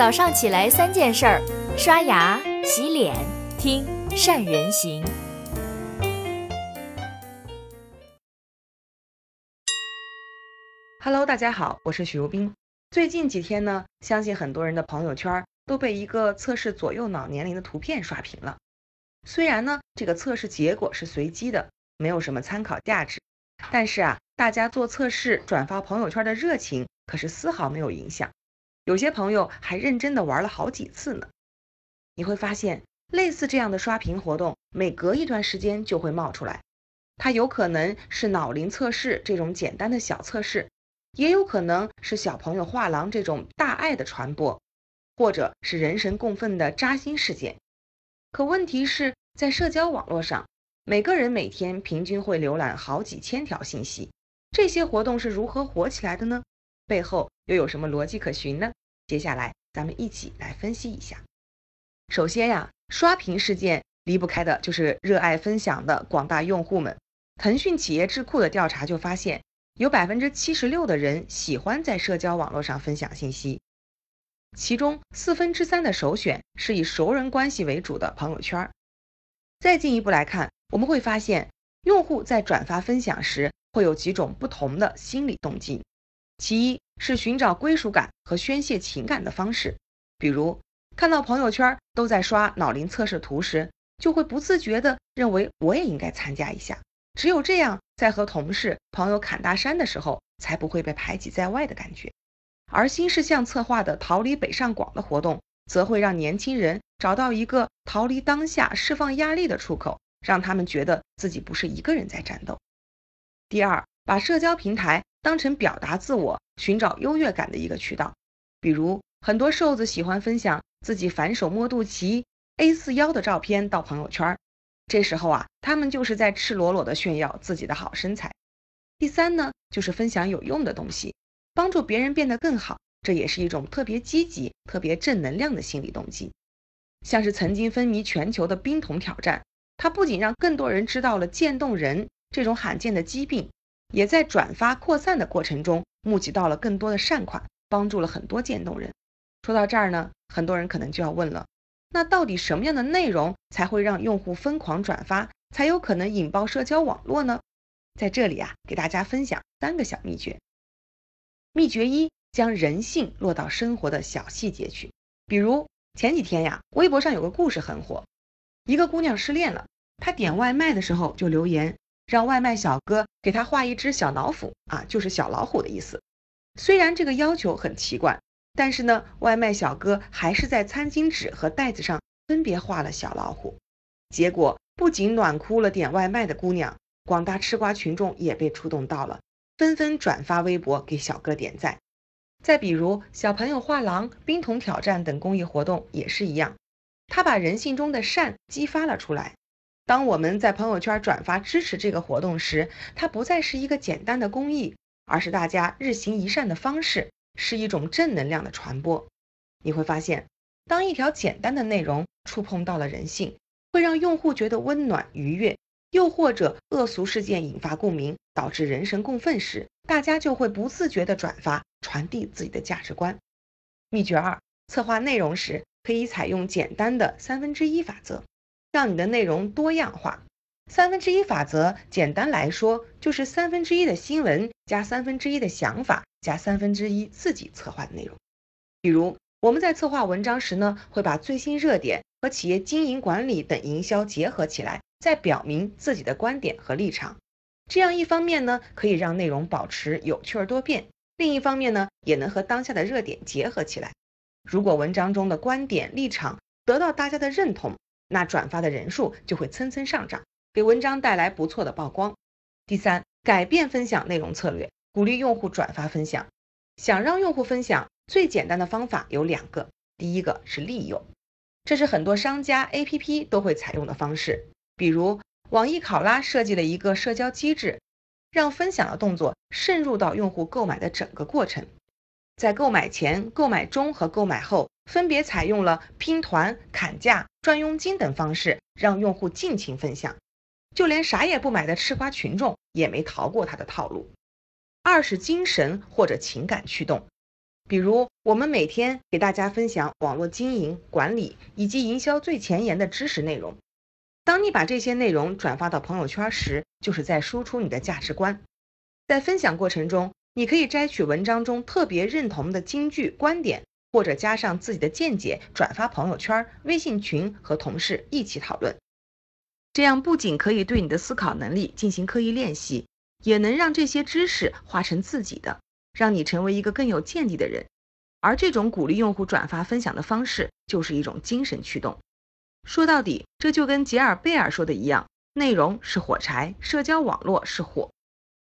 早上起来三件事儿：刷牙、洗脸、听善人行。Hello，大家好，我是许如冰。最近几天呢，相信很多人的朋友圈都被一个测试左右脑年龄的图片刷屏了。虽然呢，这个测试结果是随机的，没有什么参考价值，但是啊，大家做测试、转发朋友圈的热情可是丝毫没有影响。有些朋友还认真的玩了好几次呢。你会发现，类似这样的刷屏活动，每隔一段时间就会冒出来。它有可能是脑龄测试这种简单的小测试，也有可能是小朋友画廊这种大爱的传播，或者是人神共愤的扎心事件。可问题是在社交网络上，每个人每天平均会浏览好几千条信息，这些活动是如何火起来的呢？背后又有什么逻辑可循呢？接下来咱们一起来分析一下。首先呀，刷屏事件离不开的就是热爱分享的广大用户们。腾讯企业智库的调查就发现，有百分之七十六的人喜欢在社交网络上分享信息，其中四分之三的首选是以熟人关系为主的朋友圈。再进一步来看，我们会发现，用户在转发分享时会有几种不同的心理动机。其一是寻找归属感和宣泄情感的方式，比如看到朋友圈都在刷脑龄测试图时，就会不自觉地认为我也应该参加一下。只有这样，在和同事、朋友侃大山的时候，才不会被排挤在外的感觉。而新事项策划的“逃离北上广”的活动，则会让年轻人找到一个逃离当下、释放压力的出口，让他们觉得自己不是一个人在战斗。第二，把社交平台。当成表达自我、寻找优越感的一个渠道，比如很多瘦子喜欢分享自己反手摸肚脐、A 四腰的照片到朋友圈，这时候啊，他们就是在赤裸裸的炫耀自己的好身材。第三呢，就是分享有用的东西，帮助别人变得更好，这也是一种特别积极、特别正能量的心理动机。像是曾经风靡全球的冰桶挑战，它不仅让更多人知道了渐冻人这种罕见的疾病。也在转发扩散的过程中，募集到了更多的善款，帮助了很多渐冻人。说到这儿呢，很多人可能就要问了：那到底什么样的内容才会让用户疯狂转发，才有可能引爆社交网络呢？在这里啊，给大家分享三个小秘诀。秘诀一：将人性落到生活的小细节去。比如前几天呀，微博上有个故事很火，一个姑娘失恋了，她点外卖的时候就留言。让外卖小哥给他画一只小老虎啊，就是小老虎的意思。虽然这个要求很奇怪，但是呢，外卖小哥还是在餐巾纸和袋子上分别画了小老虎。结果不仅暖哭了点外卖的姑娘，广大吃瓜群众也被触动到了，纷纷转发微博给小哥点赞。再比如小朋友画廊、冰桶挑战等公益活动也是一样，他把人性中的善激发了出来。当我们在朋友圈转发支持这个活动时，它不再是一个简单的公益，而是大家日行一善的方式，是一种正能量的传播。你会发现，当一条简单的内容触碰到了人性，会让用户觉得温暖愉悦；又或者恶俗事件引发共鸣，导致人神共愤时，大家就会不自觉地转发，传递自己的价值观。秘诀二：策划内容时可以采用简单的三分之一法则。让你的内容多样化。三分之一法则，简单来说就是三分之一的新闻加三分之一的想法加三分之一自己策划的内容。比如我们在策划文章时呢，会把最新热点和企业经营管理等营销结合起来，再表明自己的观点和立场。这样一方面呢，可以让内容保持有趣儿多变；另一方面呢，也能和当下的热点结合起来。如果文章中的观点立场得到大家的认同，那转发的人数就会蹭蹭上涨，给文章带来不错的曝光。第三，改变分享内容策略，鼓励用户转发分享。想让用户分享，最简单的方法有两个。第一个是利用，这是很多商家 APP 都会采用的方式。比如网易考拉设计了一个社交机制，让分享的动作渗入到用户购买的整个过程。在购买前、购买中和购买后，分别采用了拼团、砍价、赚佣金等方式，让用户尽情分享。就连啥也不买的吃瓜群众也没逃过他的套路。二是精神或者情感驱动，比如，我们每天给大家分享网络经营管理以及营销最前沿的知识内容。当你把这些内容转发到朋友圈时，就是在输出你的价值观。在分享过程中，你可以摘取文章中特别认同的金句、观点，或者加上自己的见解，转发朋友圈、微信群和同事一起讨论。这样不仅可以对你的思考能力进行刻意练习，也能让这些知识化成自己的。让你成为一个更有见地的人，而这种鼓励用户转发分享的方式，就是一种精神驱动。说到底，这就跟杰尔贝尔说的一样：内容是火柴，社交网络是火。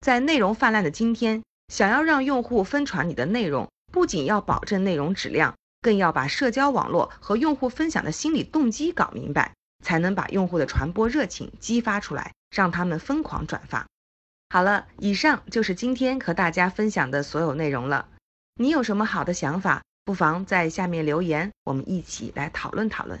在内容泛滥的今天，想要让用户分传你的内容，不仅要保证内容质量，更要把社交网络和用户分享的心理动机搞明白，才能把用户的传播热情激发出来，让他们疯狂转发。好了，以上就是今天和大家分享的所有内容了。你有什么好的想法，不妨在下面留言，我们一起来讨论讨论。